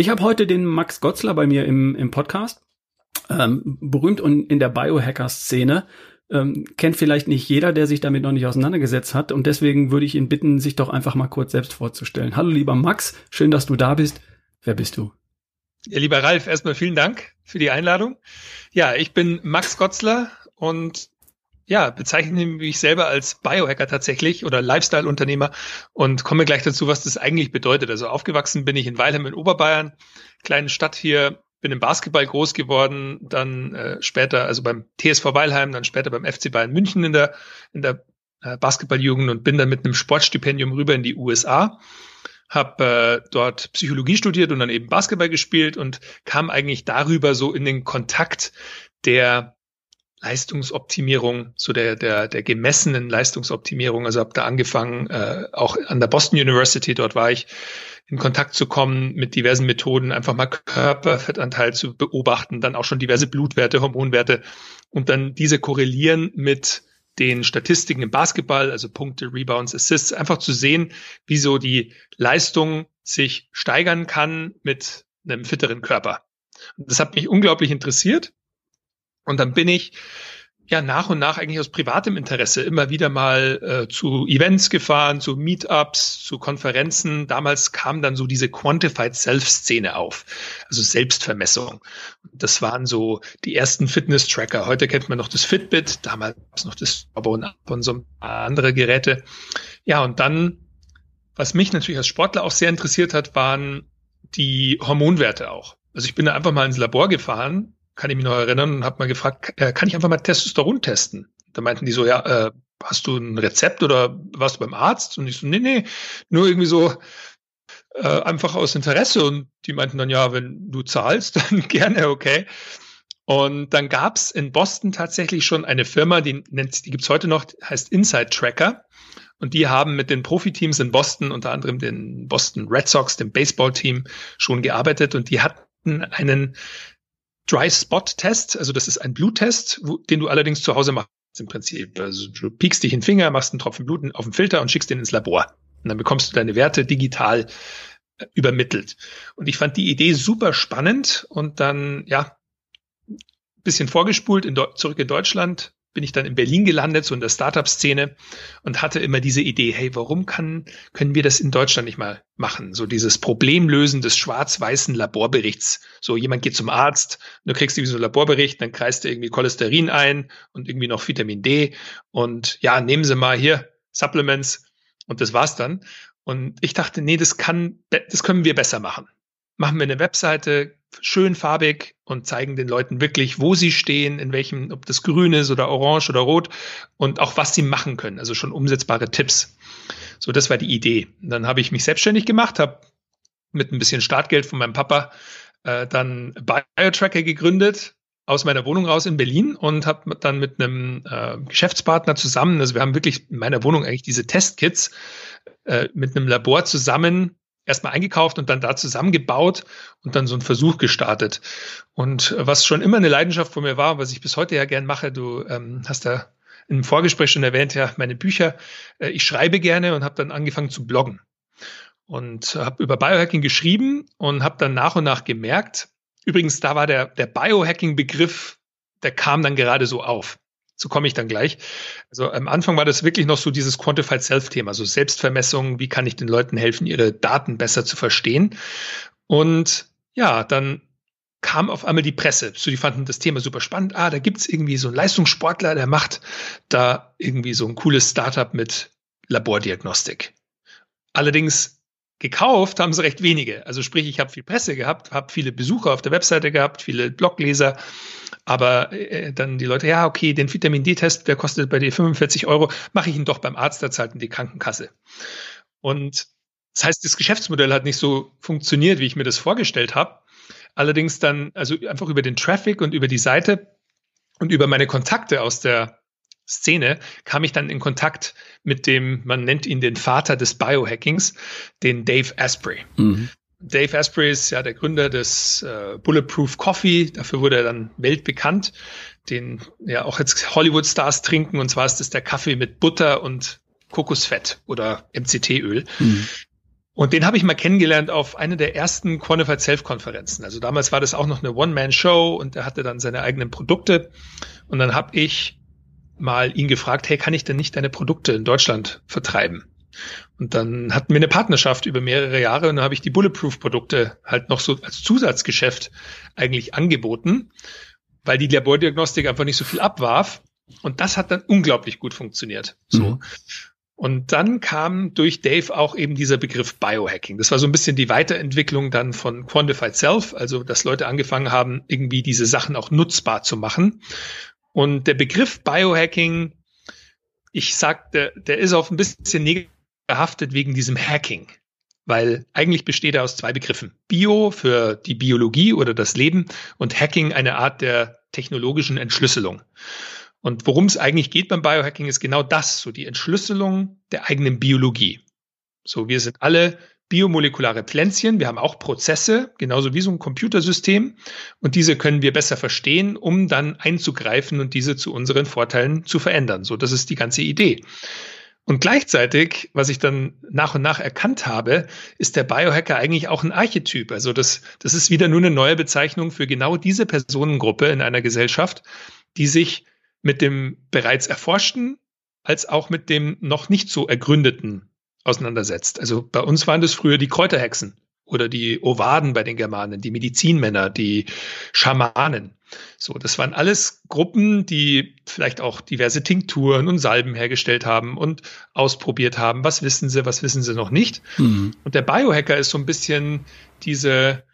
Ich habe heute den Max Gotzler bei mir im, im Podcast. Ähm, berühmt und in der Biohacker-Szene. Ähm, kennt vielleicht nicht jeder, der sich damit noch nicht auseinandergesetzt hat. Und deswegen würde ich ihn bitten, sich doch einfach mal kurz selbst vorzustellen. Hallo lieber Max, schön, dass du da bist. Wer bist du? Ja, lieber Ralf, erstmal vielen Dank für die Einladung. Ja, ich bin Max Gotzler und ja, bezeichne mich selber als Biohacker tatsächlich oder Lifestyle-Unternehmer und komme gleich dazu, was das eigentlich bedeutet. Also aufgewachsen bin ich in Weilheim in Oberbayern, kleine Stadt hier, bin im Basketball groß geworden, dann äh, später, also beim TSV Weilheim, dann später beim FC Bayern München in der, in der äh, Basketballjugend und bin dann mit einem Sportstipendium rüber in die USA habe äh, dort Psychologie studiert und dann eben Basketball gespielt und kam eigentlich darüber so in den Kontakt der Leistungsoptimierung, so der, der, der gemessenen Leistungsoptimierung. Also habe da angefangen, äh, auch an der Boston University, dort war ich, in Kontakt zu kommen mit diversen Methoden, einfach mal Körperfettanteil zu beobachten, dann auch schon diverse Blutwerte, Hormonwerte und dann diese korrelieren mit den Statistiken im Basketball, also Punkte, Rebounds, Assists, einfach zu sehen, wie so die Leistung sich steigern kann mit einem fitteren Körper. Das hat mich unglaublich interessiert und dann bin ich ja nach und nach eigentlich aus privatem Interesse immer wieder mal äh, zu Events gefahren, zu Meetups, zu Konferenzen. Damals kam dann so diese Quantified Self-Szene auf, also Selbstvermessung. Das waren so die ersten Fitness-Tracker. Heute kennt man noch das Fitbit, damals noch das Abo und so ein paar andere Geräte. Ja, und dann, was mich natürlich als Sportler auch sehr interessiert hat, waren die Hormonwerte auch. Also ich bin da einfach mal ins Labor gefahren, kann ich mich noch erinnern und habe mal gefragt, äh, kann ich einfach mal Testosteron testen? Da meinten die so, ja, äh, hast du ein Rezept oder warst du beim Arzt? Und ich so, nee, nee, nur irgendwie so äh, einfach aus Interesse. Und die meinten dann, ja, wenn du zahlst, dann gerne, okay. Und dann gab's in Boston tatsächlich schon eine Firma, die nennt, die gibt's heute noch, heißt Inside Tracker. Und die haben mit den Profiteams in Boston, unter anderem den Boston Red Sox, dem Baseballteam, schon gearbeitet. Und die hatten einen Dry Spot Test, also das ist ein Bluttest, wo, den du allerdings zu Hause machst im Prinzip. Also du piekst dich in den Finger, machst einen Tropfen Blut auf den Filter und schickst den ins Labor. Und dann bekommst du deine Werte digital äh, übermittelt. Und ich fand die Idee super spannend und dann, ja, bisschen vorgespult in zurück in Deutschland, bin ich dann in Berlin gelandet, so in der Startup-Szene und hatte immer diese Idee, hey, warum kann, können wir das in Deutschland nicht mal machen? So dieses Problemlösen des schwarz-weißen Laborberichts. So jemand geht zum Arzt, du kriegst irgendwie so einen Laborbericht, dann kreist du irgendwie Cholesterin ein und irgendwie noch Vitamin D und ja, nehmen Sie mal hier Supplements und das war's dann. Und ich dachte, nee, das kann, das können wir besser machen machen wir eine Webseite schön farbig und zeigen den Leuten wirklich, wo sie stehen, in welchem, ob das grün ist oder orange oder rot und auch was sie machen können. Also schon umsetzbare Tipps. So, das war die Idee. dann habe ich mich selbstständig gemacht, habe mit ein bisschen Startgeld von meinem Papa äh, dann BioTracker gegründet aus meiner Wohnung raus in Berlin und habe dann mit einem äh, Geschäftspartner zusammen, also wir haben wirklich in meiner Wohnung eigentlich diese Testkits äh, mit einem Labor zusammen erstmal eingekauft und dann da zusammengebaut und dann so einen Versuch gestartet. Und was schon immer eine Leidenschaft von mir war, was ich bis heute ja gern mache, du ähm, hast da im Vorgespräch schon erwähnt, ja, meine Bücher. Äh, ich schreibe gerne und habe dann angefangen zu bloggen. Und habe über Biohacking geschrieben und habe dann nach und nach gemerkt, übrigens, da war der, der Biohacking-Begriff, der kam dann gerade so auf. So komme ich dann gleich. Also am Anfang war das wirklich noch so dieses Quantified Self-Thema, so Selbstvermessung, wie kann ich den Leuten helfen, ihre Daten besser zu verstehen. Und ja, dann kam auf einmal die Presse. So, die fanden das Thema super spannend. Ah, da gibt's irgendwie so einen Leistungssportler, der macht da irgendwie so ein cooles Startup mit Labordiagnostik. Allerdings gekauft haben sie recht wenige. Also sprich, ich habe viel Presse gehabt, habe viele Besucher auf der Webseite gehabt, viele Blogleser, aber äh, dann die Leute, ja, okay, den Vitamin D-Test, der kostet bei dir 45 Euro, mache ich ihn doch beim Arzt, da zahlt die Krankenkasse. Und das heißt, das Geschäftsmodell hat nicht so funktioniert, wie ich mir das vorgestellt habe. Allerdings dann, also einfach über den Traffic und über die Seite und über meine Kontakte aus der Szene kam ich dann in Kontakt mit dem, man nennt ihn den Vater des Biohackings, den Dave Asprey. Mhm. Dave Asprey ist ja der Gründer des äh, Bulletproof Coffee. Dafür wurde er dann weltbekannt, den ja auch jetzt Hollywood-Stars trinken. Und zwar ist das der Kaffee mit Butter und Kokosfett oder MCT-Öl. Mhm. Und den habe ich mal kennengelernt auf einer der ersten Quantified Self-Konferenzen. Also damals war das auch noch eine One-Man-Show und er hatte dann seine eigenen Produkte. Und dann habe ich mal ihn gefragt, hey, kann ich denn nicht deine Produkte in Deutschland vertreiben? Und dann hatten wir eine Partnerschaft über mehrere Jahre und dann habe ich die Bulletproof-Produkte halt noch so als Zusatzgeschäft eigentlich angeboten, weil die Labordiagnostik einfach nicht so viel abwarf. Und das hat dann unglaublich gut funktioniert. So. Mhm. Und dann kam durch Dave auch eben dieser Begriff Biohacking. Das war so ein bisschen die Weiterentwicklung dann von Quantified Self, also dass Leute angefangen haben, irgendwie diese Sachen auch nutzbar zu machen. Und der Begriff Biohacking, ich sag, der, der ist auf ein bisschen negativ behaftet wegen diesem Hacking. Weil eigentlich besteht er aus zwei Begriffen. Bio für die Biologie oder das Leben und Hacking eine Art der technologischen Entschlüsselung. Und worum es eigentlich geht beim Biohacking ist genau das, so die Entschlüsselung der eigenen Biologie. So, wir sind alle biomolekulare Pflänzchen, wir haben auch Prozesse, genauso wie so ein Computersystem, und diese können wir besser verstehen, um dann einzugreifen und diese zu unseren Vorteilen zu verändern. So, das ist die ganze Idee. Und gleichzeitig, was ich dann nach und nach erkannt habe, ist der Biohacker eigentlich auch ein Archetyp. Also das, das ist wieder nur eine neue Bezeichnung für genau diese Personengruppe in einer Gesellschaft, die sich mit dem bereits Erforschten als auch mit dem noch nicht so Ergründeten auseinandersetzt. Also bei uns waren das früher die Kräuterhexen oder die Ovaden bei den Germanen, die Medizinmänner, die Schamanen. So, das waren alles Gruppen, die vielleicht auch diverse Tinkturen und Salben hergestellt haben und ausprobiert haben. Was wissen sie, was wissen sie noch nicht? Mhm. Und der Biohacker ist so ein bisschen diese,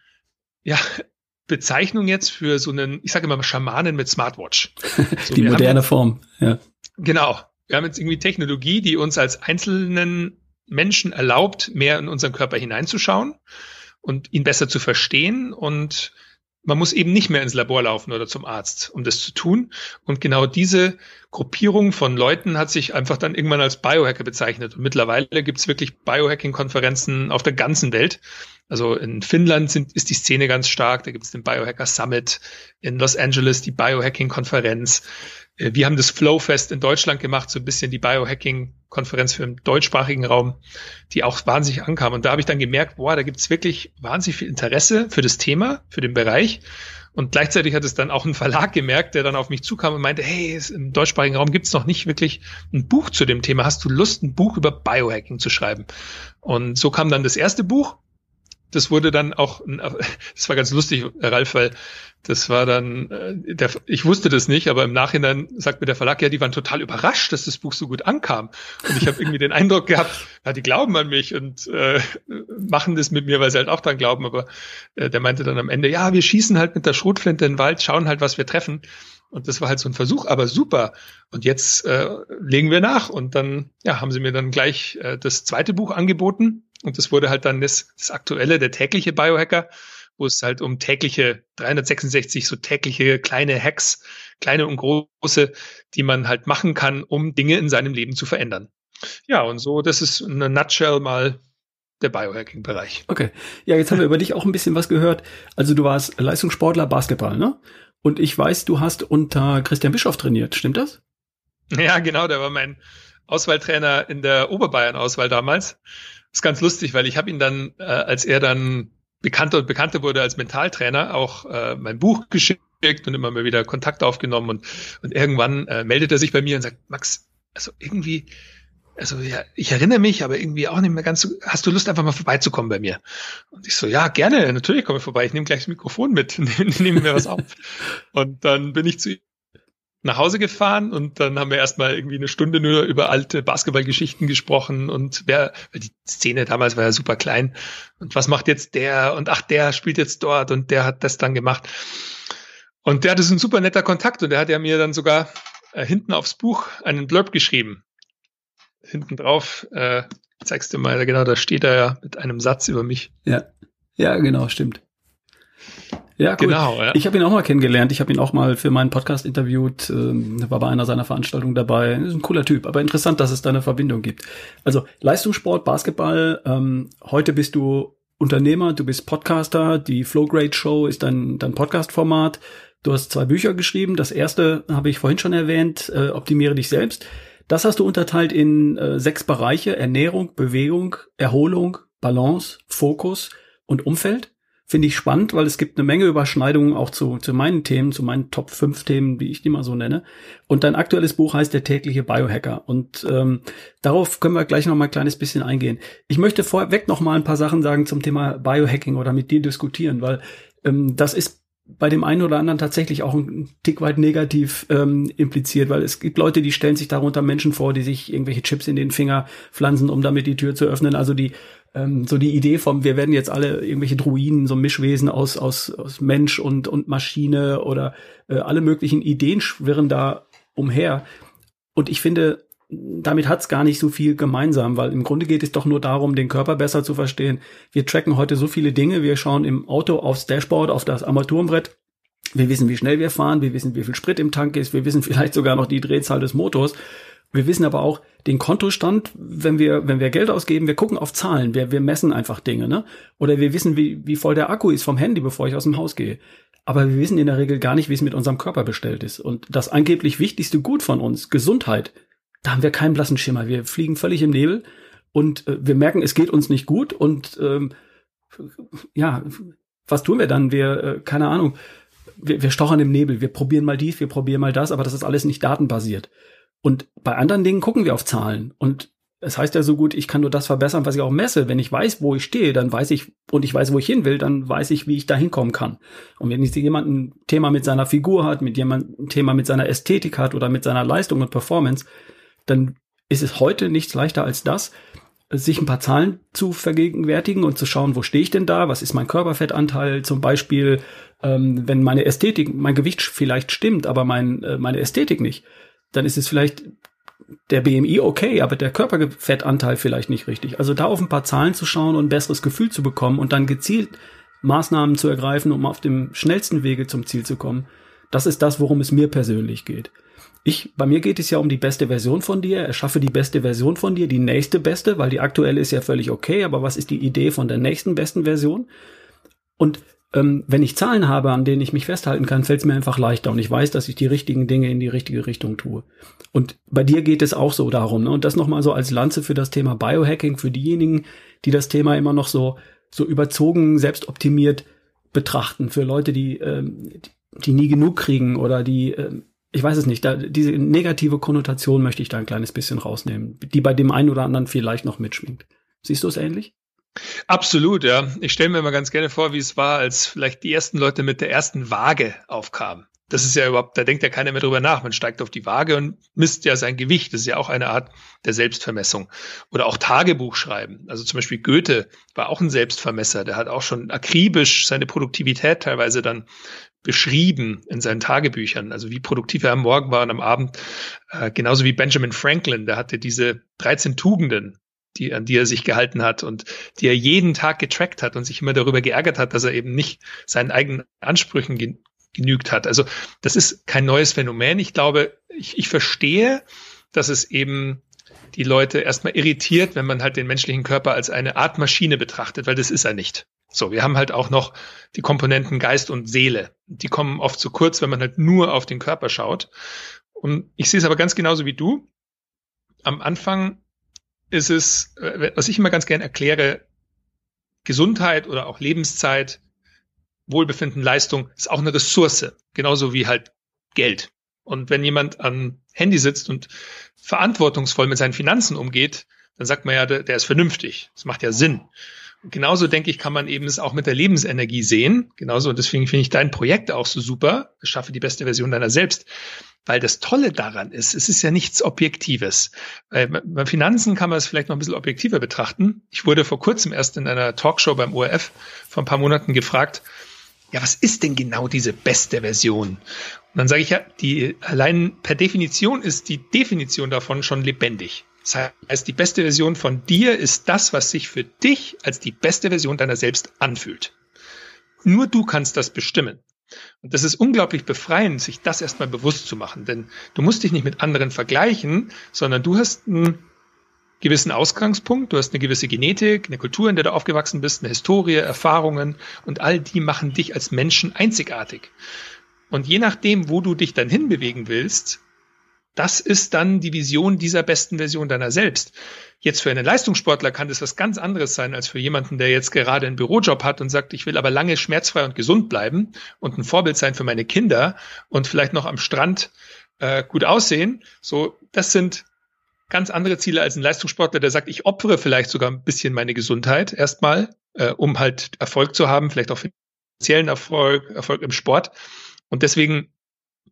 ja, Bezeichnung jetzt für so einen, ich sage immer Schamanen mit Smartwatch. So, die moderne jetzt, Form, ja. Genau. Wir haben jetzt irgendwie Technologie, die uns als einzelnen Menschen erlaubt, mehr in unseren Körper hineinzuschauen und ihn besser zu verstehen und man muss eben nicht mehr ins Labor laufen oder zum Arzt, um das zu tun. Und genau diese Gruppierung von Leuten hat sich einfach dann irgendwann als Biohacker bezeichnet. Und mittlerweile gibt es wirklich Biohacking-Konferenzen auf der ganzen Welt. Also in Finnland sind, ist die Szene ganz stark. Da gibt es den Biohacker Summit. In Los Angeles die Biohacking-Konferenz. Äh, wir haben das Flowfest in Deutschland gemacht, so ein bisschen die Biohacking-Konferenz für den deutschsprachigen Raum, die auch wahnsinnig ankam. Und da habe ich dann gemerkt, boah, da gibt es wirklich wahnsinnig viel Interesse für das Thema, für den Bereich. Und gleichzeitig hat es dann auch ein Verlag gemerkt, der dann auf mich zukam und meinte, hey, im deutschsprachigen Raum gibt es noch nicht wirklich ein Buch zu dem Thema. Hast du Lust, ein Buch über Biohacking zu schreiben? Und so kam dann das erste Buch das wurde dann auch, das war ganz lustig, Ralf, weil das war dann, äh, der, ich wusste das nicht, aber im Nachhinein sagt mir der Verlag, ja, die waren total überrascht, dass das Buch so gut ankam. Und ich habe irgendwie den Eindruck gehabt, ja, die glauben an mich und äh, machen das mit mir, weil sie halt auch dran glauben. Aber äh, der meinte dann am Ende, ja, wir schießen halt mit der Schrotflinte in den Wald, schauen halt, was wir treffen. Und das war halt so ein Versuch, aber super. Und jetzt äh, legen wir nach. Und dann ja, haben sie mir dann gleich äh, das zweite Buch angeboten. Und das wurde halt dann das, das aktuelle, der tägliche Biohacker, wo es halt um tägliche 366 so tägliche kleine Hacks, kleine und große, die man halt machen kann, um Dinge in seinem Leben zu verändern. Ja, und so, das ist in a nutshell mal der Biohacking-Bereich. Okay. Ja, jetzt haben wir über dich auch ein bisschen was gehört. Also du warst Leistungssportler Basketball, ne? Und ich weiß, du hast unter Christian Bischoff trainiert, stimmt das? Ja, genau, der war mein Auswahltrainer in der Oberbayern-Auswahl damals. Ist ganz lustig, weil ich habe ihn dann, äh, als er dann bekannter und bekannter wurde als Mentaltrainer, auch äh, mein Buch geschickt und immer mal wieder Kontakt aufgenommen und, und irgendwann äh, meldet er sich bei mir und sagt, Max, also irgendwie, also ja, ich erinnere mich, aber irgendwie auch nicht mehr ganz so, hast du Lust, einfach mal vorbeizukommen bei mir? Und ich so, ja, gerne, natürlich komme ich vorbei, ich nehme gleich das Mikrofon mit, nehme mir was auf. und dann bin ich zu ihm nach Hause gefahren und dann haben wir erstmal irgendwie eine Stunde nur über alte Basketballgeschichten gesprochen und wer, weil die Szene damals war ja super klein und was macht jetzt der und ach, der spielt jetzt dort und der hat das dann gemacht. Und der hatte so ein super netter Kontakt und der hat ja mir dann sogar äh, hinten aufs Buch einen Blurb geschrieben. Hinten drauf, äh, zeigst du mal, genau, da steht er ja mit einem Satz über mich. Ja, ja, genau, stimmt. Ja, cool. genau. Ja. Ich habe ihn auch mal kennengelernt. Ich habe ihn auch mal für meinen Podcast interviewt. Ähm, war bei einer seiner Veranstaltungen dabei. Ist ein cooler Typ, aber interessant, dass es da eine Verbindung gibt. Also Leistungssport, Basketball. Ähm, heute bist du Unternehmer, du bist Podcaster. Die Flow Grade Show ist dein, dein Podcast-Format. Du hast zwei Bücher geschrieben. Das erste habe ich vorhin schon erwähnt, äh, Optimiere dich selbst. Das hast du unterteilt in äh, sechs Bereiche. Ernährung, Bewegung, Erholung, Balance, Fokus und Umfeld. Finde ich spannend, weil es gibt eine Menge Überschneidungen auch zu, zu meinen Themen, zu meinen Top 5 Themen, wie ich die mal so nenne. Und dein aktuelles Buch heißt Der tägliche Biohacker. Und ähm, darauf können wir gleich noch mal ein kleines bisschen eingehen. Ich möchte vorweg noch mal ein paar Sachen sagen zum Thema Biohacking oder mit dir diskutieren, weil ähm, das ist bei dem einen oder anderen tatsächlich auch ein Tick weit negativ ähm, impliziert, weil es gibt Leute, die stellen sich darunter Menschen vor, die sich irgendwelche Chips in den Finger pflanzen, um damit die Tür zu öffnen. Also die ähm, so die Idee vom, wir werden jetzt alle irgendwelche Druiden, so Mischwesen aus aus, aus Mensch und und Maschine oder äh, alle möglichen Ideen schwirren da umher. Und ich finde, damit hat's gar nicht so viel gemeinsam, weil im Grunde geht es doch nur darum, den Körper besser zu verstehen. Wir tracken heute so viele Dinge. Wir schauen im Auto aufs Dashboard, auf das Armaturenbrett. Wir wissen, wie schnell wir fahren. Wir wissen, wie viel Sprit im Tank ist. Wir wissen vielleicht sogar noch die Drehzahl des Motors. Wir wissen aber auch den Kontostand, wenn wir, wenn wir Geld ausgeben, wir gucken auf Zahlen, wir, wir messen einfach Dinge, ne? Oder wir wissen, wie, wie voll der Akku ist vom Handy, bevor ich aus dem Haus gehe. Aber wir wissen in der Regel gar nicht, wie es mit unserem Körper bestellt ist. Und das angeblich wichtigste Gut von uns, Gesundheit, da haben wir keinen blassen Schimmer. Wir fliegen völlig im Nebel und äh, wir merken, es geht uns nicht gut und ähm, ja, was tun wir dann? Wir, äh, keine Ahnung, wir, wir stochern im Nebel, wir probieren mal dies, wir probieren mal das, aber das ist alles nicht datenbasiert. Und bei anderen Dingen gucken wir auf Zahlen und es heißt ja so gut, ich kann nur das verbessern, was ich auch messe. Wenn ich weiß, wo ich stehe, dann weiß ich, und ich weiß, wo ich hin will, dann weiß ich, wie ich da hinkommen kann. Und wenn jetzt jemand ein Thema mit seiner Figur hat, mit jemand ein Thema mit seiner Ästhetik hat oder mit seiner Leistung und Performance, dann ist es heute nichts leichter als das, sich ein paar Zahlen zu vergegenwärtigen und zu schauen, wo stehe ich denn da, was ist mein Körperfettanteil zum Beispiel, ähm, wenn meine Ästhetik, mein Gewicht vielleicht stimmt, aber mein, äh, meine Ästhetik nicht, dann ist es vielleicht der BMI okay, aber der Körperfettanteil vielleicht nicht richtig. Also da auf ein paar Zahlen zu schauen und ein besseres Gefühl zu bekommen und dann gezielt Maßnahmen zu ergreifen, um auf dem schnellsten Wege zum Ziel zu kommen, das ist das, worum es mir persönlich geht. Ich, bei mir geht es ja um die beste Version von dir. Erschaffe die beste Version von dir, die nächste beste, weil die aktuelle ist ja völlig okay, aber was ist die Idee von der nächsten besten Version? Und ähm, wenn ich Zahlen habe, an denen ich mich festhalten kann, fällt es mir einfach leichter und ich weiß, dass ich die richtigen Dinge in die richtige Richtung tue. Und bei dir geht es auch so darum. Ne? Und das nochmal so als Lanze für das Thema Biohacking, für diejenigen, die das Thema immer noch so, so überzogen, selbstoptimiert betrachten, für Leute, die, ähm, die nie genug kriegen oder die ähm, ich weiß es nicht, da, diese negative Konnotation möchte ich da ein kleines bisschen rausnehmen, die bei dem einen oder anderen vielleicht noch mitschwingt. Siehst du es ähnlich? Absolut, ja. Ich stelle mir immer ganz gerne vor, wie es war, als vielleicht die ersten Leute mit der ersten Waage aufkamen. Das ist ja überhaupt, da denkt ja keiner mehr drüber nach. Man steigt auf die Waage und misst ja sein Gewicht. Das ist ja auch eine Art der Selbstvermessung. Oder auch Tagebuch schreiben. Also zum Beispiel Goethe war auch ein Selbstvermesser. Der hat auch schon akribisch seine Produktivität teilweise dann beschrieben in seinen Tagebüchern, also wie produktiv er am Morgen war und am Abend. Äh, genauso wie Benjamin Franklin, der hatte diese 13 Tugenden, die, an die er sich gehalten hat und die er jeden Tag getrackt hat und sich immer darüber geärgert hat, dass er eben nicht seinen eigenen Ansprüchen gen genügt hat. Also das ist kein neues Phänomen. Ich glaube, ich, ich verstehe, dass es eben die Leute erstmal irritiert, wenn man halt den menschlichen Körper als eine Art Maschine betrachtet, weil das ist er nicht. So, wir haben halt auch noch die Komponenten Geist und Seele. Die kommen oft zu kurz, wenn man halt nur auf den Körper schaut. Und ich sehe es aber ganz genauso wie du. Am Anfang ist es, äh, was ich immer ganz gern erkläre, Gesundheit oder auch Lebenszeit, Wohlbefinden, Leistung ist auch eine Ressource. Genauso wie halt Geld. Und wenn jemand am Handy sitzt und verantwortungsvoll mit seinen Finanzen umgeht, dann sagt man ja, der, der ist vernünftig. Das macht ja Sinn genauso denke ich, kann man eben es auch mit der Lebensenergie sehen. Genauso, und deswegen finde ich dein Projekt auch so super. Schaffe die beste Version deiner selbst. Weil das Tolle daran ist, es ist ja nichts Objektives. Bei Finanzen kann man es vielleicht noch ein bisschen objektiver betrachten. Ich wurde vor kurzem erst in einer Talkshow beim ORF vor ein paar Monaten gefragt, ja, was ist denn genau diese beste Version? Und dann sage ich ja, die allein per Definition ist die Definition davon schon lebendig. Das heißt, die beste Version von dir ist das, was sich für dich als die beste Version deiner selbst anfühlt. Nur du kannst das bestimmen. Und das ist unglaublich befreiend, sich das erstmal bewusst zu machen. Denn du musst dich nicht mit anderen vergleichen, sondern du hast einen gewissen Ausgangspunkt, du hast eine gewisse Genetik, eine Kultur, in der du aufgewachsen bist, eine Historie, Erfahrungen und all die machen dich als Menschen einzigartig. Und je nachdem, wo du dich dann hinbewegen willst, das ist dann die Vision dieser besten Version deiner selbst. Jetzt für einen Leistungssportler kann das was ganz anderes sein als für jemanden, der jetzt gerade einen Bürojob hat und sagt, ich will aber lange schmerzfrei und gesund bleiben und ein Vorbild sein für meine Kinder und vielleicht noch am Strand äh, gut aussehen. So, das sind ganz andere Ziele als ein Leistungssportler, der sagt, ich opfere vielleicht sogar ein bisschen meine Gesundheit erstmal, äh, um halt Erfolg zu haben, vielleicht auch finanziellen Erfolg, Erfolg im Sport. Und deswegen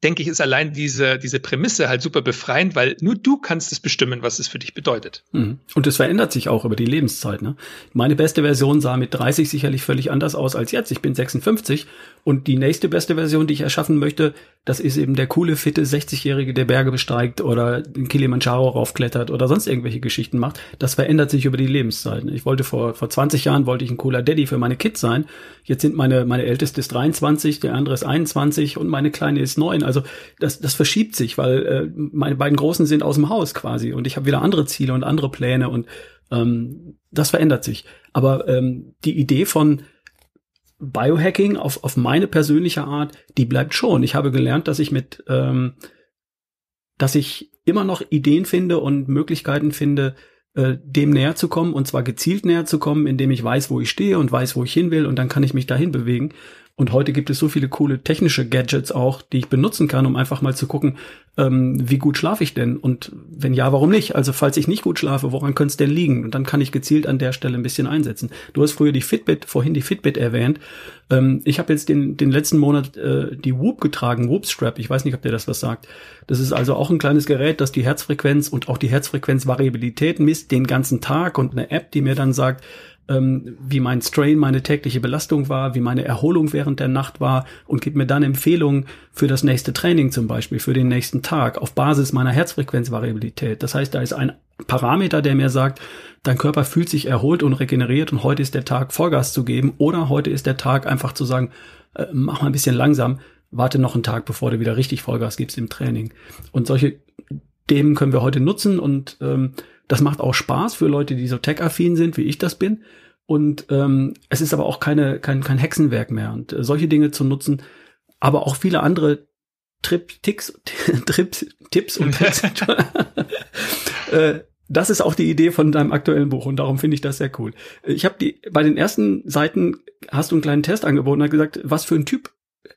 denke ich, ist allein diese, diese Prämisse halt super befreiend, weil nur du kannst es bestimmen, was es für dich bedeutet. Mhm. Und es verändert sich auch über die Lebenszeit. Ne? Meine beste Version sah mit 30 sicherlich völlig anders aus als jetzt. Ich bin 56 und die nächste beste Version, die ich erschaffen möchte, das ist eben der coole, fitte 60-Jährige, der Berge besteigt oder den Kilimanjaro raufklettert oder sonst irgendwelche Geschichten macht. Das verändert sich über die Lebenszeit. Ne? Ich wollte vor, vor 20 Jahren wollte ich ein cooler Daddy für meine Kids sein. Jetzt sind meine, meine älteste ist 23, der andere ist 21 und meine kleine ist 9. Also das, das verschiebt sich, weil äh, meine beiden Großen sind aus dem Haus quasi und ich habe wieder andere Ziele und andere Pläne und ähm, das verändert sich. Aber ähm, die Idee von Biohacking auf, auf meine persönliche Art, die bleibt schon. Ich habe gelernt, dass ich mit, ähm, dass ich immer noch Ideen finde und Möglichkeiten finde, äh, dem näher zu kommen und zwar gezielt näher zu kommen, indem ich weiß, wo ich stehe und weiß, wo ich hin will und dann kann ich mich dahin bewegen. Und heute gibt es so viele coole technische Gadgets auch, die ich benutzen kann, um einfach mal zu gucken, ähm, wie gut schlafe ich denn? Und wenn ja, warum nicht? Also falls ich nicht gut schlafe, woran könnte es denn liegen? Und dann kann ich gezielt an der Stelle ein bisschen einsetzen. Du hast früher die Fitbit, vorhin die Fitbit erwähnt. Ähm, ich habe jetzt den, den letzten Monat äh, die Whoop getragen, Whoop Strap. Ich weiß nicht, ob dir das was sagt. Das ist also auch ein kleines Gerät, das die Herzfrequenz und auch die Herzfrequenzvariabilität misst, den ganzen Tag und eine App, die mir dann sagt, ähm, wie mein Strain, meine tägliche Belastung war, wie meine Erholung während der Nacht war und gibt mir dann Empfehlungen für das nächste Training zum Beispiel, für den nächsten Tag auf Basis meiner Herzfrequenzvariabilität. Das heißt, da ist ein Parameter, der mir sagt, dein Körper fühlt sich erholt und regeneriert und heute ist der Tag Vollgas zu geben oder heute ist der Tag einfach zu sagen, äh, mach mal ein bisschen langsam, warte noch einen Tag, bevor du wieder richtig Vollgas gibst im Training. Und solche Themen können wir heute nutzen und ähm, das macht auch Spaß für Leute, die so tech-affin sind, wie ich das bin. Und ähm, es ist aber auch keine, kein, kein Hexenwerk mehr. Und äh, solche Dinge zu nutzen, aber auch viele andere Trip, Ticks, Trips, Tipps und Tricks. äh, das ist auch die Idee von deinem aktuellen Buch und darum finde ich das sehr cool. Ich habe die bei den ersten Seiten hast du einen kleinen Test angeboten und hast gesagt, was für ein Typ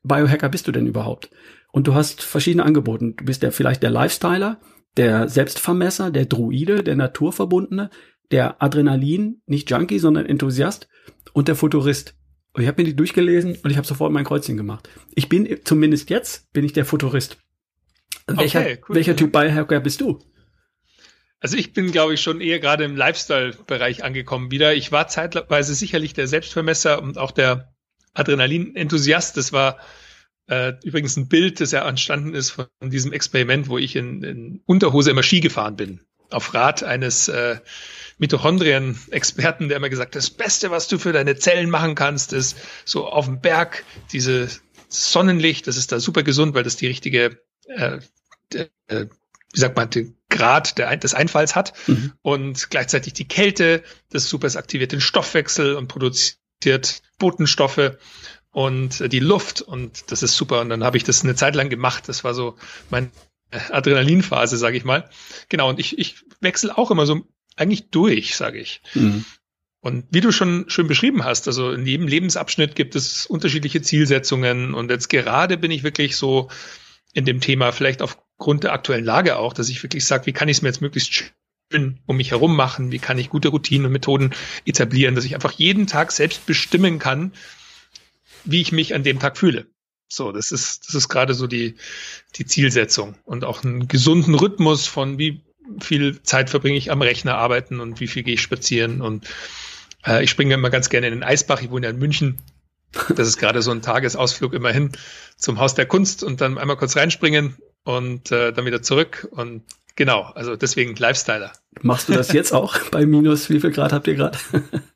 Biohacker bist du denn überhaupt? Und du hast verschiedene Angebote. Du bist ja vielleicht der Lifestyler, der Selbstvermesser, der Druide, der Naturverbundene, der Adrenalin, nicht Junkie, sondern Enthusiast und der Futurist. Und ich habe mir die durchgelesen und ich habe sofort mein Kreuzchen gemacht. Ich bin zumindest jetzt bin ich der Futurist. Welcher, okay, cool. welcher Typ Biohacker bist du? Also ich bin, glaube ich, schon eher gerade im Lifestyle-Bereich angekommen wieder. Ich war zeitweise sicherlich der Selbstvermesser und auch der Adrenalin-Enthusiast. Das war äh, übrigens ein Bild, das ja entstanden ist von diesem Experiment, wo ich in, in Unterhose immer Ski gefahren bin. Auf Rat eines äh, Mitochondrien-Experten, der immer gesagt hat, das Beste, was du für deine Zellen machen kannst, ist so auf dem Berg diese Sonnenlicht, das ist da super gesund, weil das die richtige, äh, äh, wie sagt man, den Grad der, des Einfalls hat mhm. und gleichzeitig die Kälte, das super, es aktiviert den Stoffwechsel und produziert Botenstoffe und die Luft und das ist super. Und dann habe ich das eine Zeit lang gemacht. Das war so meine Adrenalinphase, sage ich mal. Genau, und ich, ich wechsle auch immer so eigentlich durch, sage ich. Mhm. Und wie du schon schön beschrieben hast, also in jedem Lebensabschnitt gibt es unterschiedliche Zielsetzungen. Und jetzt gerade bin ich wirklich so in dem Thema, vielleicht aufgrund der aktuellen Lage auch, dass ich wirklich sage, wie kann ich es mir jetzt möglichst schön um mich herum machen? Wie kann ich gute Routinen und Methoden etablieren, dass ich einfach jeden Tag selbst bestimmen kann, wie ich mich an dem Tag fühle. So, das ist, das ist gerade so die, die Zielsetzung und auch einen gesunden Rhythmus von wie viel Zeit verbringe ich am Rechner arbeiten und wie viel gehe ich spazieren und äh, ich springe immer ganz gerne in den Eisbach. Ich wohne ja in München. Das ist gerade so ein Tagesausflug immerhin zum Haus der Kunst und dann einmal kurz reinspringen und äh, dann wieder zurück und Genau, also deswegen Lifestyler. Machst du das jetzt auch bei minus, wie viel Grad habt ihr gerade?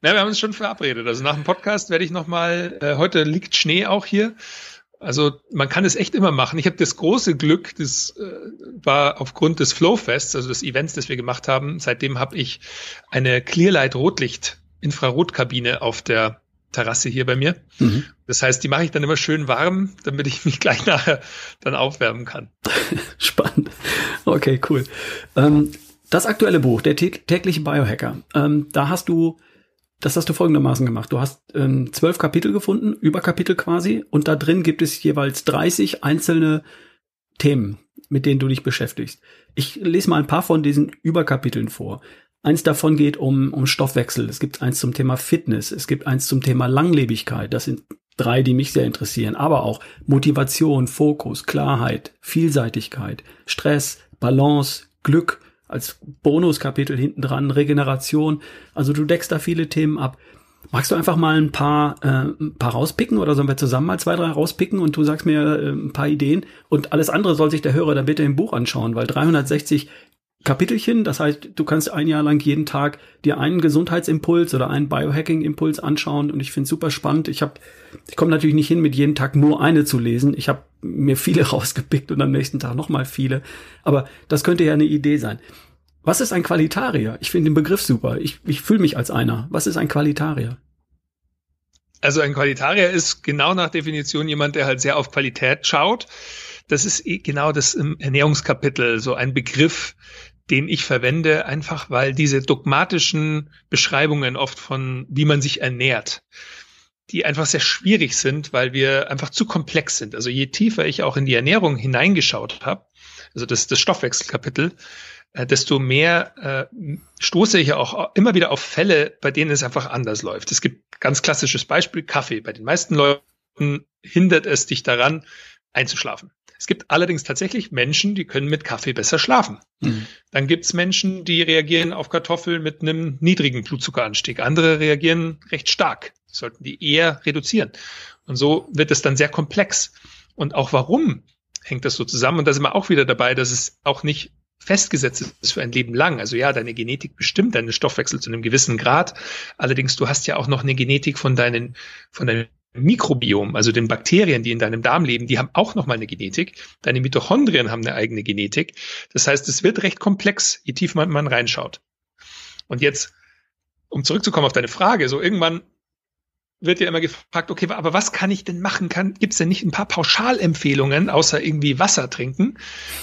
Ja, wir haben uns schon verabredet. Also nach dem Podcast werde ich nochmal, äh, heute liegt Schnee auch hier. Also man kann es echt immer machen. Ich habe das große Glück, das äh, war aufgrund des Flowfests, also des Events, das wir gemacht haben. Seitdem habe ich eine Clearlight Rotlicht Infrarotkabine auf der Terrasse hier bei mir. Mhm. Das heißt, die mache ich dann immer schön warm, damit ich mich gleich nachher dann aufwärmen kann. Spannend. okay, cool. Ähm, das aktuelle Buch, der tägliche Biohacker, ähm, da hast du, das hast du folgendermaßen gemacht. Du hast ähm, zwölf Kapitel gefunden, Überkapitel quasi, und da drin gibt es jeweils 30 einzelne Themen, mit denen du dich beschäftigst. Ich lese mal ein paar von diesen Überkapiteln vor. Eins davon geht um, um Stoffwechsel. Es gibt eins zum Thema Fitness. Es gibt eins zum Thema Langlebigkeit. Das sind drei, die mich sehr interessieren. Aber auch Motivation, Fokus, Klarheit, Vielseitigkeit, Stress, Balance, Glück als Bonuskapitel hinten dran, Regeneration. Also du deckst da viele Themen ab. Magst du einfach mal ein paar, äh, ein paar rauspicken oder sollen wir zusammen mal zwei, drei rauspicken und du sagst mir äh, ein paar Ideen und alles andere soll sich der Hörer dann bitte im Buch anschauen, weil 360 Kapitelchen. Das heißt, du kannst ein Jahr lang jeden Tag dir einen Gesundheitsimpuls oder einen Biohacking-Impuls anschauen und ich finde es super spannend. Ich habe, ich komme natürlich nicht hin, mit jedem Tag nur eine zu lesen. Ich habe mir viele rausgepickt und am nächsten Tag nochmal viele. Aber das könnte ja eine Idee sein. Was ist ein Qualitarier? Ich finde den Begriff super. Ich, ich fühle mich als einer. Was ist ein Qualitarier? Also ein Qualitarier ist genau nach Definition jemand, der halt sehr auf Qualität schaut. Das ist eh genau das im Ernährungskapitel, so ein Begriff, den ich verwende, einfach weil diese dogmatischen Beschreibungen oft von, wie man sich ernährt, die einfach sehr schwierig sind, weil wir einfach zu komplex sind. Also je tiefer ich auch in die Ernährung hineingeschaut habe, also das, das Stoffwechselkapitel, äh, desto mehr äh, stoße ich auch immer wieder auf Fälle, bei denen es einfach anders läuft. Es gibt ganz klassisches Beispiel Kaffee. Bei den meisten Leuten hindert es dich daran, einzuschlafen. Es gibt allerdings tatsächlich Menschen, die können mit Kaffee besser schlafen. Mhm. Dann gibt es Menschen, die reagieren auf Kartoffeln mit einem niedrigen Blutzuckeranstieg. Andere reagieren recht stark. sollten die eher reduzieren. Und so wird es dann sehr komplex. Und auch warum hängt das so zusammen? Und da sind wir auch wieder dabei, dass es auch nicht festgesetzt ist für ein Leben lang. Also ja, deine Genetik bestimmt deinen Stoffwechsel zu einem gewissen Grad. Allerdings, du hast ja auch noch eine Genetik von deinen, von deinen Mikrobiom, also den Bakterien, die in deinem Darm leben, die haben auch nochmal eine Genetik. Deine Mitochondrien haben eine eigene Genetik. Das heißt, es wird recht komplex, je tiefer man, man reinschaut. Und jetzt, um zurückzukommen auf deine Frage, so irgendwann wird ja immer gefragt, okay, aber was kann ich denn machen? Gibt es denn nicht ein paar Pauschalempfehlungen, außer irgendwie Wasser trinken,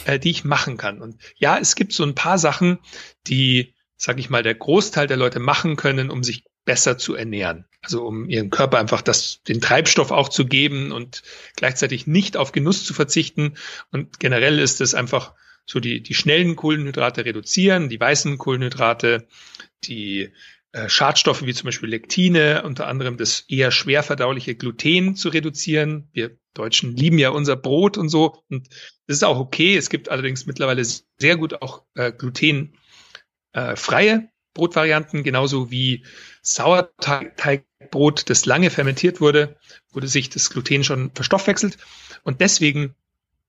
äh, die ich machen kann? Und ja, es gibt so ein paar Sachen, die, sag ich mal, der Großteil der Leute machen können, um sich besser zu ernähren. Also um ihren Körper einfach das, den Treibstoff auch zu geben und gleichzeitig nicht auf Genuss zu verzichten. Und generell ist es einfach so die, die schnellen Kohlenhydrate reduzieren, die weißen Kohlenhydrate, die äh, Schadstoffe wie zum Beispiel Lektine, unter anderem das eher schwer verdauliche Gluten zu reduzieren. Wir Deutschen lieben ja unser Brot und so. Und das ist auch okay. Es gibt allerdings mittlerweile sehr gut auch äh, glutenfreie Brotvarianten, genauso wie Sauerteigbrot, das lange fermentiert wurde, wurde sich das Gluten schon verstoffwechselt. Und deswegen,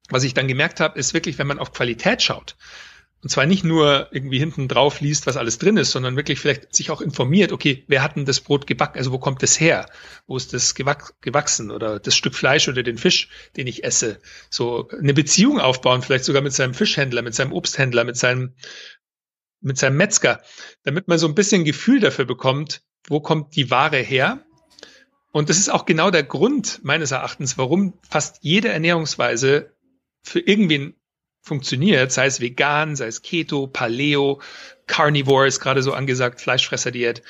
was ich dann gemerkt habe, ist wirklich, wenn man auf Qualität schaut, und zwar nicht nur irgendwie hinten drauf liest, was alles drin ist, sondern wirklich vielleicht sich auch informiert, okay, wer hat denn das Brot gebacken? Also wo kommt das her? Wo ist das gewachsen? Oder das Stück Fleisch oder den Fisch, den ich esse? So eine Beziehung aufbauen, vielleicht sogar mit seinem Fischhändler, mit seinem Obsthändler, mit seinem mit seinem Metzger, damit man so ein bisschen Gefühl dafür bekommt, wo kommt die Ware her. Und das ist auch genau der Grund meines Erachtens, warum fast jede Ernährungsweise für irgendwen funktioniert, sei es vegan, sei es Keto, Paleo, Carnivore ist gerade so angesagt, Fleischfresserdiät.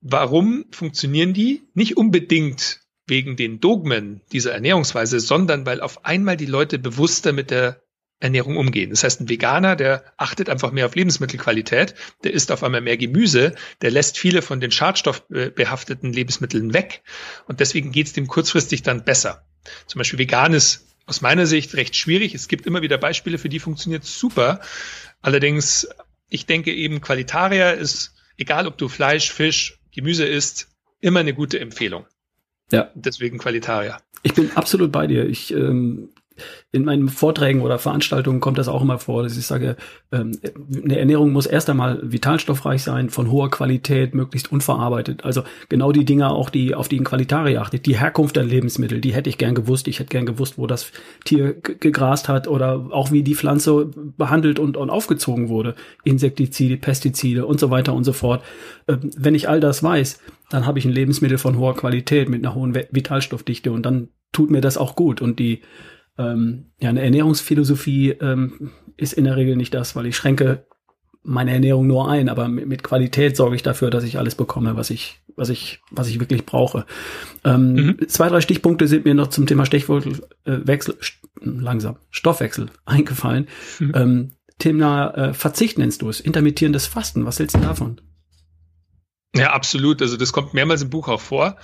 Warum funktionieren die? Nicht unbedingt wegen den Dogmen dieser Ernährungsweise, sondern weil auf einmal die Leute bewusster mit der Ernährung umgehen. Das heißt, ein Veganer, der achtet einfach mehr auf Lebensmittelqualität, der isst auf einmal mehr Gemüse, der lässt viele von den schadstoffbehafteten Lebensmitteln weg und deswegen geht es dem kurzfristig dann besser. Zum Beispiel vegan ist aus meiner Sicht recht schwierig. Es gibt immer wieder Beispiele, für die funktioniert super. Allerdings, ich denke eben, Qualitarier ist, egal ob du Fleisch, Fisch, Gemüse isst, immer eine gute Empfehlung. Ja. Deswegen Qualitarier. Ich bin absolut bei dir. Ich ähm, in meinen Vorträgen oder Veranstaltungen kommt das auch immer vor, dass ich sage, ähm, eine Ernährung muss erst einmal vitalstoffreich sein, von hoher Qualität, möglichst unverarbeitet. Also genau die Dinge auch, die auf die ein Qualitarier achtet. Die Herkunft der Lebensmittel, die hätte ich gern gewusst. Ich hätte gern gewusst, wo das Tier gegrast hat oder auch wie die Pflanze behandelt und, und aufgezogen wurde. Insektizide, Pestizide und so weiter und so fort. Ähm, wenn ich all das weiß, dann habe ich ein Lebensmittel von hoher Qualität mit einer hohen Vitalstoffdichte und dann tut mir das auch gut. Und die ähm, ja, eine Ernährungsphilosophie ähm, ist in der Regel nicht das, weil ich schränke meine Ernährung nur ein, aber mit, mit Qualität sorge ich dafür, dass ich alles bekomme, was ich, was ich, was ich wirklich brauche. Ähm, mhm. Zwei, drei Stichpunkte sind mir noch zum Thema Stechwechsel, st langsam, Stoffwechsel eingefallen. Mhm. Ähm, Thema äh, Verzicht nennst du es, intermittierendes Fasten. Was hältst du davon? Ja, absolut. Also das kommt mehrmals im Buch auch vor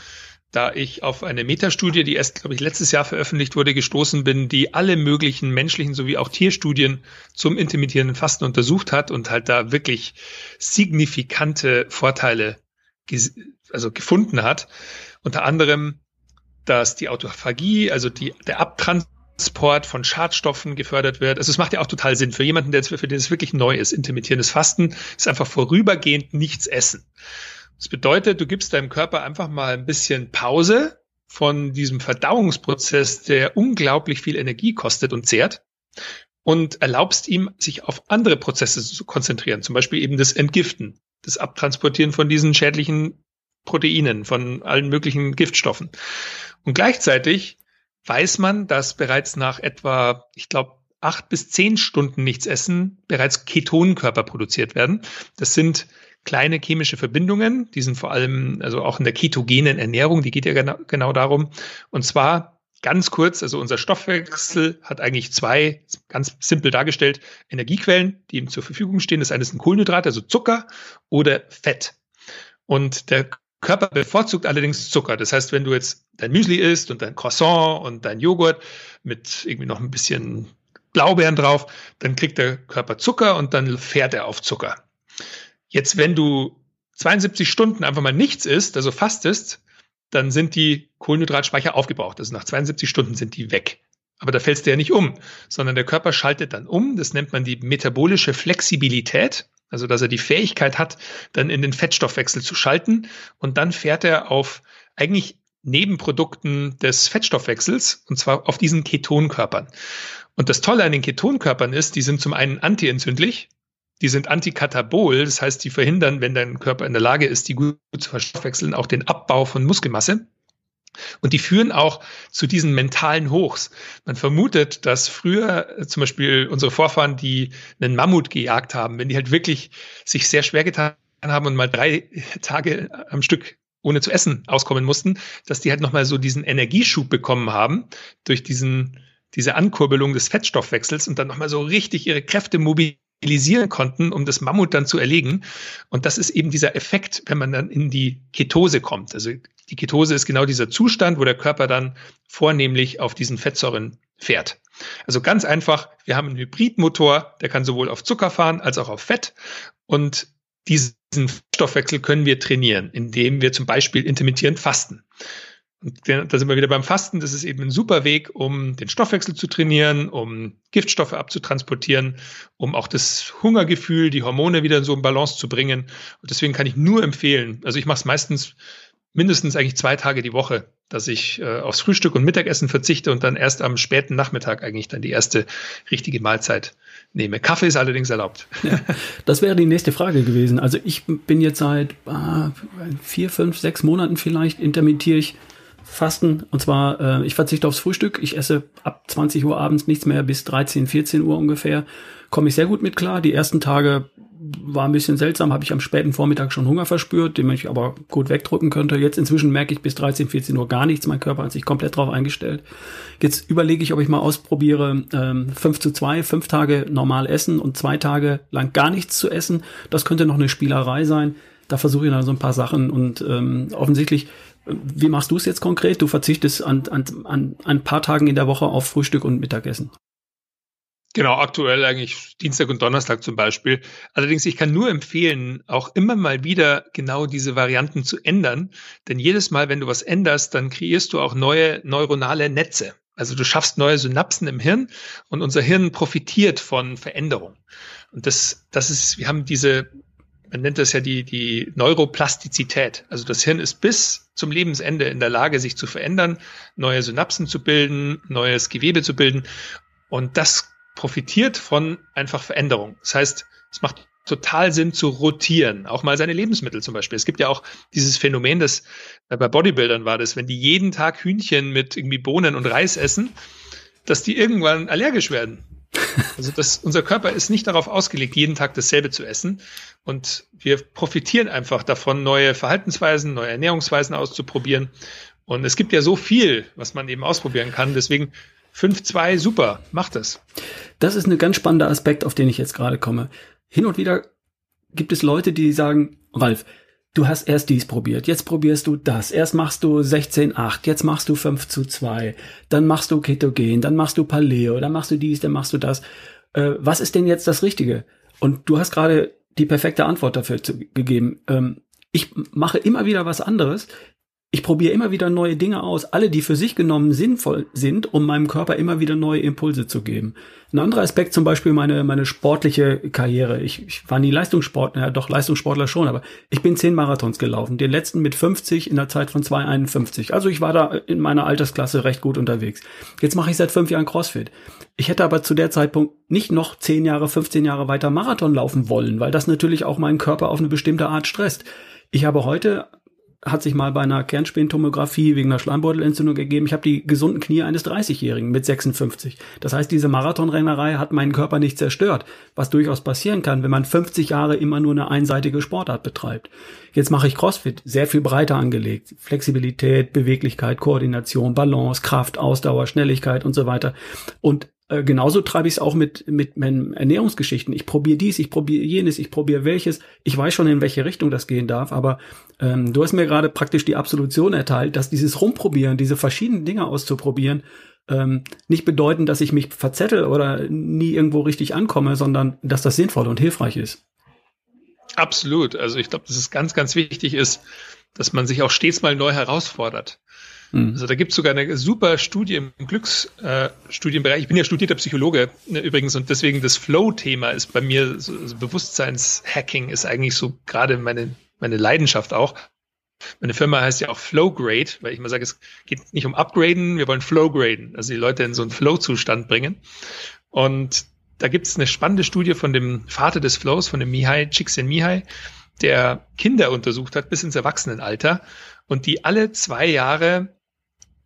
da ich auf eine Metastudie, die erst, glaube ich, letztes Jahr veröffentlicht wurde, gestoßen bin, die alle möglichen menschlichen sowie auch Tierstudien zum intermittierenden Fasten untersucht hat und halt da wirklich signifikante Vorteile also gefunden hat. Unter anderem, dass die Autophagie, also die, der Abtransport von Schadstoffen gefördert wird. Also es macht ja auch total Sinn für jemanden, der für den es wirklich neu ist. Intermittierendes Fasten ist einfach vorübergehend nichts essen. Das bedeutet, du gibst deinem Körper einfach mal ein bisschen Pause von diesem Verdauungsprozess, der unglaublich viel Energie kostet und zehrt und erlaubst ihm, sich auf andere Prozesse zu konzentrieren, zum Beispiel eben das Entgiften, das Abtransportieren von diesen schädlichen Proteinen, von allen möglichen Giftstoffen. Und gleichzeitig weiß man, dass bereits nach etwa, ich glaube, acht bis zehn Stunden nichts essen bereits Ketonkörper produziert werden. Das sind kleine chemische Verbindungen. Die sind vor allem, also auch in der ketogenen Ernährung, die geht ja genau, genau darum. Und zwar ganz kurz, also unser Stoffwechsel hat eigentlich zwei, ganz simpel dargestellt, Energiequellen, die ihm zur Verfügung stehen. Das eine ist ein Kohlenhydrat, also Zucker oder Fett. Und der Körper bevorzugt allerdings Zucker. Das heißt, wenn du jetzt dein Müsli isst und dein Croissant und dein Joghurt mit irgendwie noch ein bisschen Blaubeeren drauf, dann kriegt der Körper Zucker und dann fährt er auf Zucker. Jetzt, wenn du 72 Stunden einfach mal nichts isst, also fastest, dann sind die Kohlenhydratspeicher aufgebraucht. Also nach 72 Stunden sind die weg. Aber da fällst du ja nicht um, sondern der Körper schaltet dann um. Das nennt man die metabolische Flexibilität. Also, dass er die Fähigkeit hat, dann in den Fettstoffwechsel zu schalten. Und dann fährt er auf eigentlich Nebenprodukten des Fettstoffwechsels, und zwar auf diesen Ketonkörpern. Und das Tolle an den Ketonkörpern ist, die sind zum einen antientzündlich, die sind antikatabol, das heißt, die verhindern, wenn dein Körper in der Lage ist, die gut zu verstoffwechseln, auch den Abbau von Muskelmasse. Und die führen auch zu diesen mentalen Hochs. Man vermutet, dass früher äh, zum Beispiel unsere Vorfahren, die einen Mammut gejagt haben, wenn die halt wirklich sich sehr schwer getan haben und mal drei Tage am Stück ohne zu essen auskommen mussten, dass die halt nochmal so diesen Energieschub bekommen haben durch diesen, diese Ankurbelung des Fettstoffwechsels und dann nochmal so richtig ihre Kräfte mobilisieren mobilisieren konnten, um das Mammut dann zu erlegen. Und das ist eben dieser Effekt, wenn man dann in die Ketose kommt. Also die Ketose ist genau dieser Zustand, wo der Körper dann vornehmlich auf diesen Fettsäuren fährt. Also ganz einfach, wir haben einen Hybridmotor, der kann sowohl auf Zucker fahren als auch auf Fett. Und diesen Stoffwechsel können wir trainieren, indem wir zum Beispiel intermittierend fasten. Und da sind wir wieder beim Fasten. Das ist eben ein super Weg, um den Stoffwechsel zu trainieren, um Giftstoffe abzutransportieren, um auch das Hungergefühl, die Hormone wieder in so in Balance zu bringen. Und deswegen kann ich nur empfehlen, also ich mache es meistens mindestens eigentlich zwei Tage die Woche, dass ich äh, aufs Frühstück und Mittagessen verzichte und dann erst am späten Nachmittag eigentlich dann die erste richtige Mahlzeit nehme. Kaffee ist allerdings erlaubt. Ja, das wäre die nächste Frage gewesen. Also ich bin jetzt seit äh, vier, fünf, sechs Monaten vielleicht intermittiere ich Fasten. Und zwar, äh, ich verzichte aufs Frühstück. Ich esse ab 20 Uhr abends nichts mehr bis 13, 14 Uhr ungefähr. Komme ich sehr gut mit klar. Die ersten Tage war ein bisschen seltsam, habe ich am späten Vormittag schon Hunger verspürt, den ich aber gut wegdrücken könnte. Jetzt inzwischen merke ich bis 13, 14 Uhr gar nichts. Mein Körper hat sich komplett drauf eingestellt. Jetzt überlege ich, ob ich mal ausprobiere, ähm, 5 zu 2, fünf Tage normal essen und zwei Tage lang gar nichts zu essen. Das könnte noch eine Spielerei sein. Da versuche ich dann so ein paar Sachen und ähm, offensichtlich wie machst du es jetzt konkret? Du verzichtest an, an, an, ein paar Tagen in der Woche auf Frühstück und Mittagessen. Genau, aktuell eigentlich Dienstag und Donnerstag zum Beispiel. Allerdings, ich kann nur empfehlen, auch immer mal wieder genau diese Varianten zu ändern. Denn jedes Mal, wenn du was änderst, dann kreierst du auch neue neuronale Netze. Also du schaffst neue Synapsen im Hirn und unser Hirn profitiert von Veränderung. Und das, das ist, wir haben diese man nennt das ja die, die Neuroplastizität. Also das Hirn ist bis zum Lebensende in der Lage, sich zu verändern, neue Synapsen zu bilden, neues Gewebe zu bilden. Und das profitiert von einfach Veränderung. Das heißt, es macht total Sinn zu rotieren, auch mal seine Lebensmittel zum Beispiel. Es gibt ja auch dieses Phänomen, das bei Bodybuildern war das, wenn die jeden Tag Hühnchen mit irgendwie Bohnen und Reis essen, dass die irgendwann allergisch werden. Also das, unser Körper ist nicht darauf ausgelegt, jeden Tag dasselbe zu essen. Und wir profitieren einfach davon, neue Verhaltensweisen, neue Ernährungsweisen auszuprobieren. Und es gibt ja so viel, was man eben ausprobieren kann. Deswegen 5-2, super, macht es. Das ist ein ganz spannender Aspekt, auf den ich jetzt gerade komme. Hin und wieder gibt es Leute, die sagen, Ralf, du hast erst dies probiert, jetzt probierst du das, erst machst du 16,8, jetzt machst du 5 zu 2, dann machst du Ketogen, dann machst du Paleo, dann machst du dies, dann machst du das. Äh, was ist denn jetzt das Richtige? Und du hast gerade die perfekte Antwort dafür zu, gegeben. Ähm, ich mache immer wieder was anderes ich probiere immer wieder neue Dinge aus, alle, die für sich genommen sinnvoll sind, um meinem Körper immer wieder neue Impulse zu geben. Ein anderer Aspekt zum Beispiel meine, meine sportliche Karriere. Ich, ich war nie Leistungssportler, ja doch Leistungssportler schon, aber ich bin zehn Marathons gelaufen, den letzten mit 50 in der Zeit von 2,51. Also ich war da in meiner Altersklasse recht gut unterwegs. Jetzt mache ich seit fünf Jahren CrossFit. Ich hätte aber zu der Zeitpunkt nicht noch zehn Jahre, 15 Jahre weiter Marathon laufen wollen, weil das natürlich auch meinen Körper auf eine bestimmte Art stresst. Ich habe heute hat sich mal bei einer Kernspintomographie wegen einer Schleimbeutelentzündung gegeben. Ich habe die gesunden Knie eines 30-Jährigen mit 56. Das heißt, diese Marathonrennerei hat meinen Körper nicht zerstört, was durchaus passieren kann, wenn man 50 Jahre immer nur eine einseitige Sportart betreibt. Jetzt mache ich CrossFit, sehr viel breiter angelegt. Flexibilität, Beweglichkeit, Koordination, Balance, Kraft, Ausdauer, Schnelligkeit und so weiter. Und äh, genauso treibe ich es auch mit, mit meinen Ernährungsgeschichten. Ich probiere dies, ich probiere jenes, ich probiere welches. Ich weiß schon, in welche Richtung das gehen darf, aber ähm, du hast mir gerade praktisch die Absolution erteilt, dass dieses Rumprobieren, diese verschiedenen Dinge auszuprobieren, ähm, nicht bedeuten, dass ich mich verzettel oder nie irgendwo richtig ankomme, sondern dass das sinnvoll und hilfreich ist. Absolut. Also ich glaube, dass es ganz, ganz wichtig ist, dass man sich auch stets mal neu herausfordert. Mhm. Also da gibt es sogar eine super Studie im Glücksstudienbereich. Äh, ich bin ja studierter Psychologe ne, übrigens und deswegen das Flow-Thema ist bei mir, so, also Bewusstseinshacking ist eigentlich so gerade meine, meine Leidenschaft auch. Meine Firma heißt ja auch Flowgrade, weil ich mal sage, es geht nicht um Upgraden, wir wollen Flowgraden, also die Leute in so einen Flow-Zustand bringen. Und da gibt es eine spannende Studie von dem Vater des Flows, von dem Mihai, Csikszentmihalyi, der Kinder untersucht hat bis ins Erwachsenenalter und die alle zwei Jahre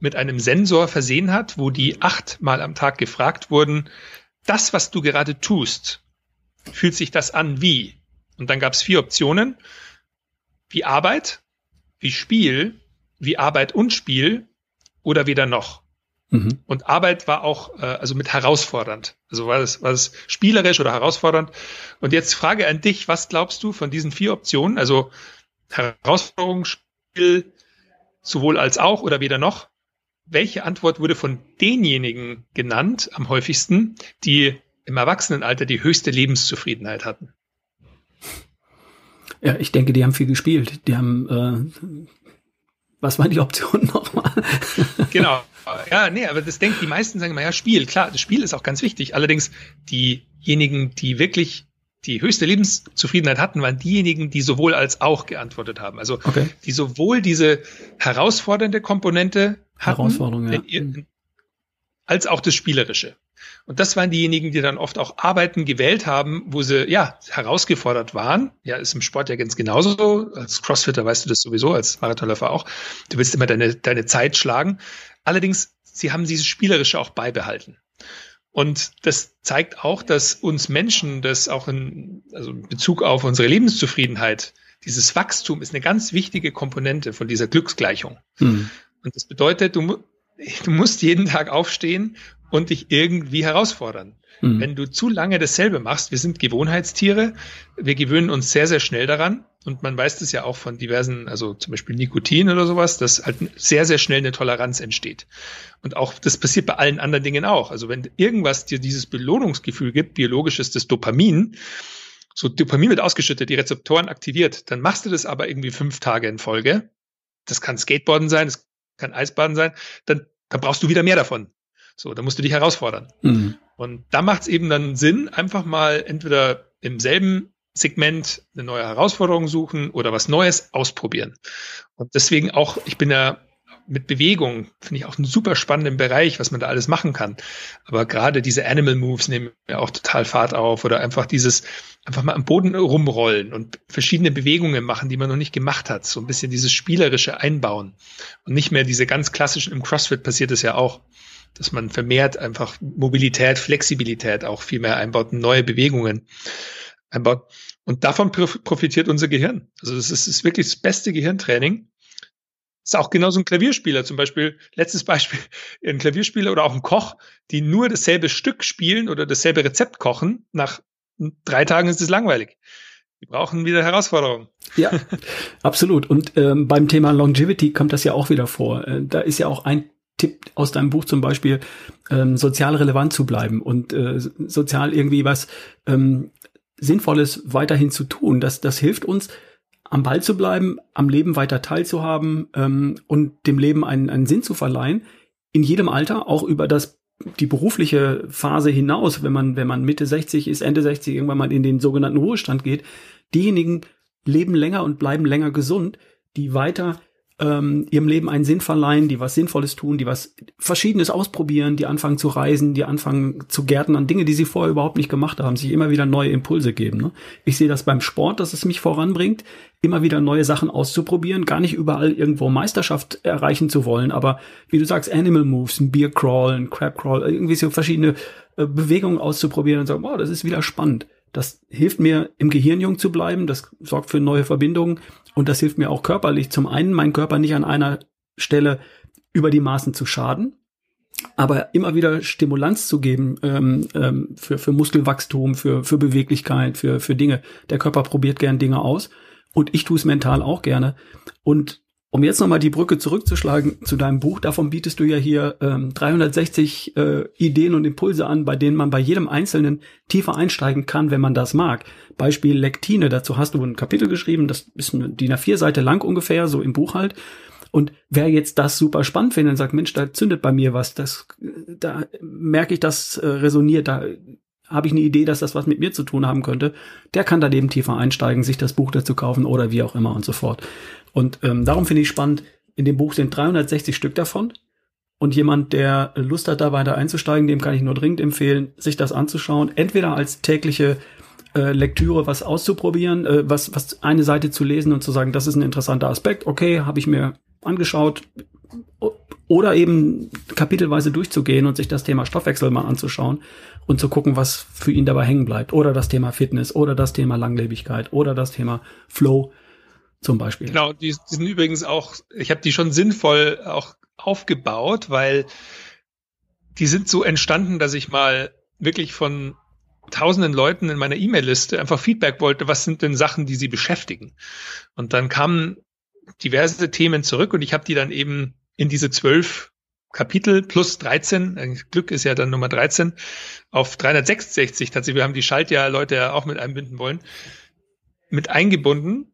mit einem Sensor versehen hat, wo die achtmal am Tag gefragt wurden, das, was du gerade tust, fühlt sich das an wie? Und dann gab es vier Optionen. Wie Arbeit, wie Spiel, wie Arbeit und Spiel oder weder noch. Mhm. Und Arbeit war auch äh, also mit herausfordernd. Also war es, war es spielerisch oder herausfordernd. Und jetzt Frage an dich, was glaubst du von diesen vier Optionen? Also Herausforderung, Spiel, sowohl als auch oder weder noch welche Antwort wurde von denjenigen genannt am häufigsten, die im Erwachsenenalter die höchste Lebenszufriedenheit hatten? Ja, ich denke, die haben viel gespielt. Die haben, äh, was war die Option nochmal? genau. Ja, nee, aber das denkt, die meisten sagen immer, ja, Spiel, klar, das Spiel ist auch ganz wichtig. Allerdings diejenigen, die wirklich die höchste Lebenszufriedenheit hatten, waren diejenigen, die sowohl als auch geantwortet haben. Also okay. die sowohl diese herausfordernde Komponente Herausforderung, ja. Ihr, als auch das Spielerische. Und das waren diejenigen, die dann oft auch Arbeiten gewählt haben, wo sie ja herausgefordert waren. Ja, ist im Sport ja ganz genauso. Als Crossfitter weißt du das sowieso, als Marathonläufer auch. Du willst immer deine, deine Zeit schlagen. Allerdings, sie haben dieses Spielerische auch beibehalten. Und das zeigt auch, dass uns Menschen das auch in, also in Bezug auf unsere Lebenszufriedenheit, dieses Wachstum ist eine ganz wichtige Komponente von dieser Glücksgleichung. Hm. Und das bedeutet, du, du musst jeden Tag aufstehen und dich irgendwie herausfordern. Mhm. Wenn du zu lange dasselbe machst, wir sind Gewohnheitstiere, wir gewöhnen uns sehr, sehr schnell daran. Und man weiß das ja auch von diversen, also zum Beispiel Nikotin oder sowas, dass halt sehr, sehr schnell eine Toleranz entsteht. Und auch das passiert bei allen anderen Dingen auch. Also wenn irgendwas dir dieses Belohnungsgefühl gibt, biologisch ist das Dopamin, so Dopamin wird ausgeschüttet, die Rezeptoren aktiviert, dann machst du das aber irgendwie fünf Tage in Folge. Das kann Skateboarden sein, das kann Eisbaden sein, dann, dann brauchst du wieder mehr davon. So, da musst du dich herausfordern. Mhm. Und da macht es eben dann Sinn, einfach mal entweder im selben Segment eine neue Herausforderung suchen oder was Neues ausprobieren. Und deswegen auch, ich bin ja mit Bewegung, finde ich auch einen super spannenden Bereich, was man da alles machen kann. Aber gerade diese Animal Moves nehmen ja auch total Fahrt auf oder einfach dieses, einfach mal am Boden rumrollen und verschiedene Bewegungen machen, die man noch nicht gemacht hat. So ein bisschen dieses spielerische Einbauen und nicht mehr diese ganz klassischen, im CrossFit passiert es ja auch. Dass man vermehrt einfach Mobilität, Flexibilität auch viel mehr einbaut, neue Bewegungen einbaut. Und davon profitiert unser Gehirn. Also das ist, ist wirklich das beste Gehirntraining. Ist auch genauso ein Klavierspieler, zum Beispiel, letztes Beispiel, ein Klavierspieler oder auch ein Koch, die nur dasselbe Stück spielen oder dasselbe Rezept kochen, nach drei Tagen ist es langweilig. Die brauchen wieder Herausforderungen. Ja, absolut. Und ähm, beim Thema Longevity kommt das ja auch wieder vor. Äh, da ist ja auch ein Tipp aus deinem Buch zum Beispiel, ähm, sozial relevant zu bleiben und äh, sozial irgendwie was ähm, Sinnvolles weiterhin zu tun. Das, das hilft uns, am Ball zu bleiben, am Leben weiter teilzuhaben ähm, und dem Leben einen, einen Sinn zu verleihen. In jedem Alter, auch über das die berufliche Phase hinaus, wenn man, wenn man Mitte 60 ist, Ende 60 irgendwann mal in den sogenannten Ruhestand geht, diejenigen leben länger und bleiben länger gesund, die weiter ähm, ihrem Leben einen Sinn verleihen, die was Sinnvolles tun, die was Verschiedenes ausprobieren, die anfangen zu reisen, die anfangen zu gärten an Dinge, die sie vorher überhaupt nicht gemacht haben, sich immer wieder neue Impulse geben. Ne? Ich sehe das beim Sport, dass es mich voranbringt, immer wieder neue Sachen auszuprobieren, gar nicht überall irgendwo Meisterschaft erreichen zu wollen, aber wie du sagst, Animal Moves, ein Beer Crawl, ein Crab Crawl, irgendwie so verschiedene äh, Bewegungen auszuprobieren und sagen, wow, das ist wieder spannend. Das hilft mir, im Gehirn jung zu bleiben. Das sorgt für neue Verbindungen. Und das hilft mir auch körperlich. Zum einen, meinen Körper nicht an einer Stelle über die Maßen zu schaden, aber immer wieder Stimulanz zu geben ähm, ähm, für, für Muskelwachstum, für, für Beweglichkeit, für, für Dinge. Der Körper probiert gern Dinge aus und ich tue es mental auch gerne. Und um jetzt nochmal die Brücke zurückzuschlagen zu deinem Buch, davon bietest du ja hier ähm, 360 äh, Ideen und Impulse an, bei denen man bei jedem Einzelnen tiefer einsteigen kann, wenn man das mag. Beispiel Lektine, dazu hast du ein Kapitel geschrieben, das ist eine DIN A4 Seite lang ungefähr, so im Buch halt. Und wer jetzt das super spannend findet und sagt, Mensch, da zündet bei mir was, das, da merke ich, das äh, resoniert, da habe ich eine Idee, dass das was mit mir zu tun haben könnte, der kann da eben tiefer einsteigen, sich das Buch dazu kaufen oder wie auch immer und so fort. Und ähm, darum finde ich spannend, in dem Buch sind 360 Stück davon. Und jemand, der Lust hat, da weiter einzusteigen, dem kann ich nur dringend empfehlen, sich das anzuschauen. Entweder als tägliche äh, Lektüre was auszuprobieren, äh, was, was eine Seite zu lesen und zu sagen, das ist ein interessanter Aspekt, okay, habe ich mir angeschaut. Oder eben kapitelweise durchzugehen und sich das Thema Stoffwechsel mal anzuschauen und zu gucken, was für ihn dabei hängen bleibt. Oder das Thema Fitness oder das Thema Langlebigkeit oder das Thema Flow zum Beispiel. Genau, die, die sind übrigens auch, ich habe die schon sinnvoll auch aufgebaut, weil die sind so entstanden, dass ich mal wirklich von tausenden Leuten in meiner E-Mail-Liste einfach Feedback wollte, was sind denn Sachen, die sie beschäftigen. Und dann kamen diverse Themen zurück und ich habe die dann eben in diese zwölf Kapitel plus 13, Glück ist ja dann Nummer 13, auf 366 tatsächlich, wir haben die Schaltjahr-Leute ja auch mit einbinden wollen, mit eingebunden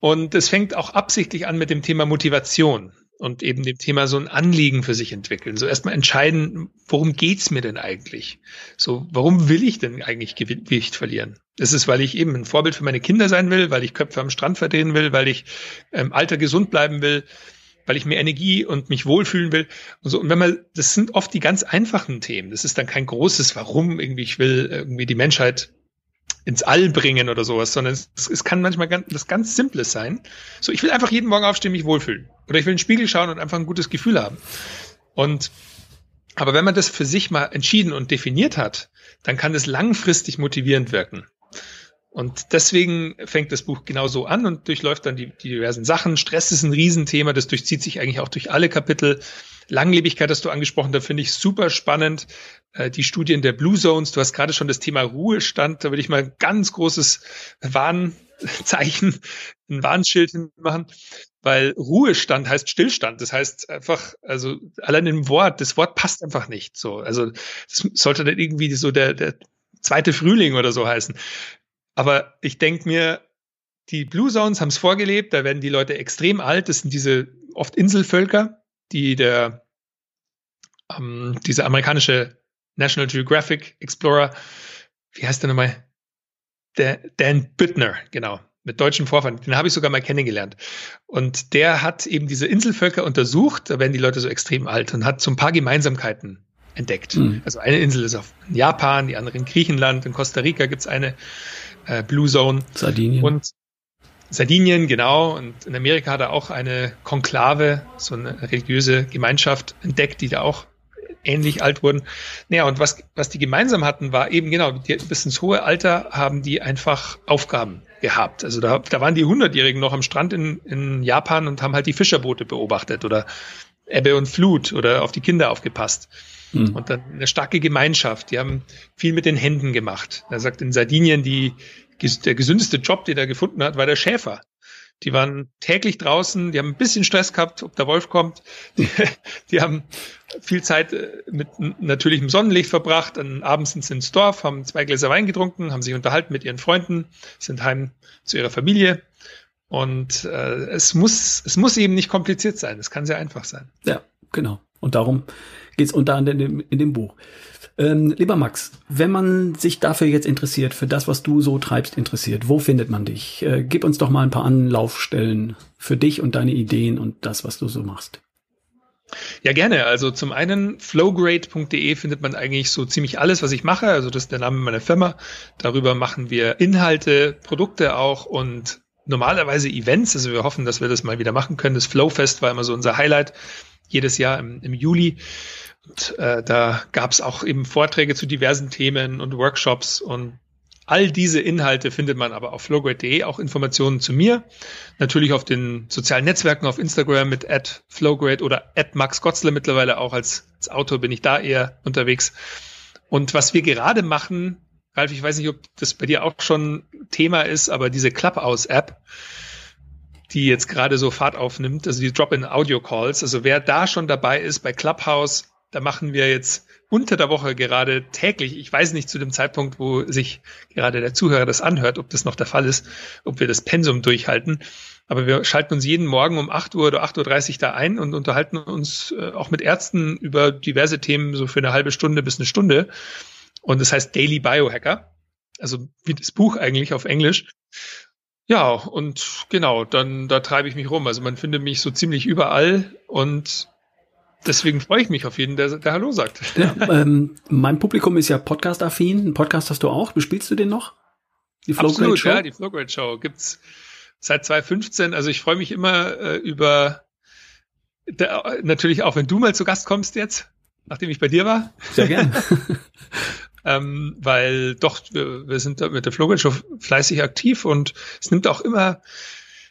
und es fängt auch absichtlich an mit dem Thema Motivation und eben dem Thema so ein Anliegen für sich entwickeln. So erstmal entscheiden, worum geht's mir denn eigentlich? So, warum will ich denn eigentlich Gewicht verlieren? Ist weil ich eben ein Vorbild für meine Kinder sein will, weil ich Köpfe am Strand verdrehen will, weil ich ähm, alter gesund bleiben will, weil ich mehr Energie und mich wohlfühlen will und so. Und wenn man, das sind oft die ganz einfachen Themen. Das ist dann kein großes Warum irgendwie ich will irgendwie die Menschheit ins All bringen oder sowas, sondern es, es kann manchmal ganz, das ganz Simples sein. So, ich will einfach jeden Morgen aufstehen, mich wohlfühlen. Oder ich will in den Spiegel schauen und einfach ein gutes Gefühl haben. Und, aber wenn man das für sich mal entschieden und definiert hat, dann kann es langfristig motivierend wirken. Und deswegen fängt das Buch genau so an und durchläuft dann die, die diversen Sachen. Stress ist ein Riesenthema, das durchzieht sich eigentlich auch durch alle Kapitel. Langlebigkeit hast du angesprochen, da finde ich super spannend. Äh, die Studien der Blue Zones, du hast gerade schon das Thema Ruhestand, da würde ich mal ein ganz großes Warnzeichen, ein Warnschild hinmachen, weil Ruhestand heißt Stillstand. Das heißt einfach, also allein im Wort, das Wort passt einfach nicht so. Also das sollte dann irgendwie so der, der zweite Frühling oder so heißen. Aber ich denke mir, die Blue Zones haben es vorgelebt, da werden die Leute extrem alt, das sind diese oft Inselvölker, die der ähm, diese amerikanische National Geographic Explorer, wie heißt der nochmal? Der Dan Büttner, genau, mit deutschem Vorfahren. Den habe ich sogar mal kennengelernt. Und der hat eben diese Inselvölker untersucht, da werden die Leute so extrem alt und hat so ein paar Gemeinsamkeiten entdeckt. Mhm. Also eine Insel ist auf Japan, die andere in Griechenland, in Costa Rica gibt's eine äh, Blue Zone. Sardinien. Und Sardinien, genau. Und in Amerika hat er auch eine Konklave, so eine religiöse Gemeinschaft entdeckt, die da auch ähnlich alt wurden. Naja, und was, was die gemeinsam hatten, war eben genau, die, bis ins hohe Alter haben die einfach Aufgaben gehabt. Also da, da waren die Hundertjährigen noch am Strand in, in Japan und haben halt die Fischerboote beobachtet oder Ebbe und Flut oder auf die Kinder aufgepasst. Mhm. Und dann eine starke Gemeinschaft. Die haben viel mit den Händen gemacht. Er sagt in Sardinien, die, der gesündeste Job, den er gefunden hat, war der Schäfer. Die waren täglich draußen, die haben ein bisschen Stress gehabt, ob der Wolf kommt. Die, die haben viel Zeit äh, mit natürlichem Sonnenlicht verbracht. Dann abends sind sie ins Dorf, haben zwei Gläser Wein getrunken, haben sich unterhalten mit ihren Freunden, sind heim zu ihrer Familie. Und äh, es muss, es muss eben nicht kompliziert sein. Es kann sehr einfach sein. Ja, genau. Und darum geht es unter anderem in dem, Buch. Ähm, lieber Max, wenn man sich dafür jetzt interessiert, für das, was du so treibst, interessiert, wo findet man dich? Äh, gib uns doch mal ein paar Anlaufstellen für dich und deine Ideen und das, was du so machst. Ja, gerne. Also zum einen flowgrade.de findet man eigentlich so ziemlich alles, was ich mache. Also das ist der Name meiner Firma. Darüber machen wir Inhalte, Produkte auch und normalerweise Events. Also wir hoffen, dass wir das mal wieder machen können. Das Flowfest war immer so unser Highlight jedes Jahr im, im Juli. Und äh, da gab es auch eben Vorträge zu diversen Themen und Workshops und all diese Inhalte findet man aber auf flowgrade.de, auch Informationen zu mir. Natürlich auf den sozialen Netzwerken, auf Instagram mit at flowgrade oder at Max Gotzler mittlerweile auch als, als Autor bin ich da eher unterwegs. Und was wir gerade machen, Ralf, ich weiß nicht, ob das bei dir auch schon Thema ist, aber diese Clubhouse-App, die jetzt gerade so Fahrt aufnimmt, also die Drop-in-Audio-Calls, also wer da schon dabei ist bei Clubhouse, da machen wir jetzt unter der Woche gerade täglich, ich weiß nicht zu dem Zeitpunkt, wo sich gerade der Zuhörer das anhört, ob das noch der Fall ist, ob wir das Pensum durchhalten. Aber wir schalten uns jeden Morgen um 8 Uhr oder 8.30 Uhr da ein und unterhalten uns äh, auch mit Ärzten über diverse Themen so für eine halbe Stunde bis eine Stunde. Und das heißt Daily Biohacker. Also wie das Buch eigentlich auf Englisch. Ja, und genau, dann da treibe ich mich rum. Also man findet mich so ziemlich überall und deswegen freue ich mich auf jeden, der, der Hallo sagt. Ja, ähm, mein Publikum ist ja Podcast-affin. Einen Podcast hast du auch. Bespielst du den noch? Die Flow Absolut, Show? ja, die Flow Great Show gibt's seit 2015. Also ich freue mich immer äh, über der, natürlich auch, wenn du mal zu Gast kommst jetzt, nachdem ich bei dir war. Sehr gern. ähm, weil doch, wir, wir sind da mit der Flogel fleißig aktiv und es nimmt auch immer,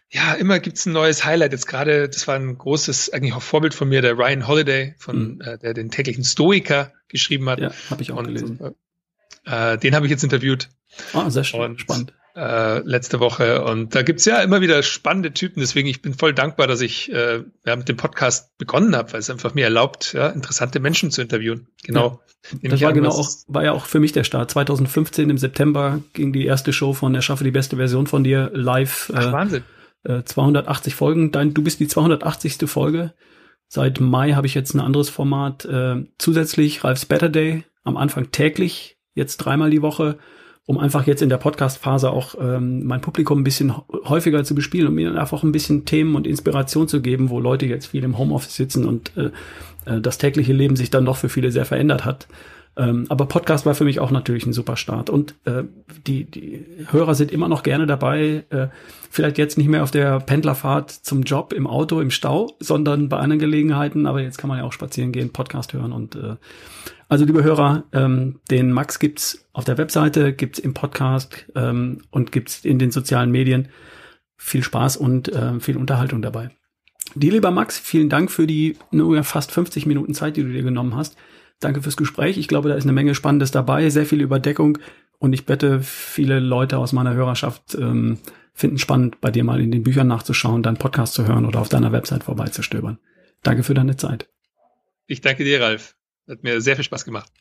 ja, immer gibt's ein neues Highlight. Jetzt gerade, das war ein großes, eigentlich auch Vorbild von mir, der Ryan Holiday, von, mhm. äh, der den täglichen Stoiker geschrieben hat. Ja, habe ich auch und, gelesen. Äh, den habe ich jetzt interviewt. Ah, sehr schön, und, spannend äh, letzte Woche. Und da gibt's ja immer wieder spannende Typen. Deswegen, ich bin voll dankbar, dass ich äh, ja, mit dem Podcast begonnen habe, weil es einfach mir erlaubt, ja, interessante Menschen zu interviewen. Genau. Ja, das war an, genau auch, war ja auch für mich der Start. 2015 im September ging die erste Show von Erschaffe die beste Version von dir live. Ach, äh, Wahnsinn. Äh, 280 Folgen. Dein, du bist die 280. Folge. Seit Mai habe ich jetzt ein anderes Format. Äh, zusätzlich Ralf's Better Day. Am Anfang täglich, jetzt dreimal die Woche um einfach jetzt in der Podcast-Phase auch ähm, mein Publikum ein bisschen häufiger zu bespielen und mir einfach ein bisschen Themen und Inspiration zu geben, wo Leute jetzt viel im Homeoffice sitzen und äh, äh, das tägliche Leben sich dann doch für viele sehr verändert hat. Ähm, aber Podcast war für mich auch natürlich ein super Start. Und äh, die, die Hörer sind immer noch gerne dabei. Äh, vielleicht jetzt nicht mehr auf der Pendlerfahrt zum Job im Auto, im Stau, sondern bei anderen Gelegenheiten. Aber jetzt kann man ja auch spazieren gehen, Podcast hören und äh, also liebe Hörer, ähm, den Max gibt's auf der Webseite, gibt's im Podcast ähm, und gibt's in den sozialen Medien. Viel Spaß und äh, viel Unterhaltung dabei. Dir, lieber Max, vielen Dank für die nur fast 50 Minuten Zeit, die du dir genommen hast. Danke fürs Gespräch. Ich glaube, da ist eine Menge Spannendes dabei, sehr viel Überdeckung und ich bette, viele Leute aus meiner Hörerschaft ähm, finden spannend, bei dir mal in den Büchern nachzuschauen, deinen Podcast zu hören oder auf deiner Website vorbeizustöbern. Danke für deine Zeit. Ich danke dir, Ralf. Hat mir sehr viel Spaß gemacht.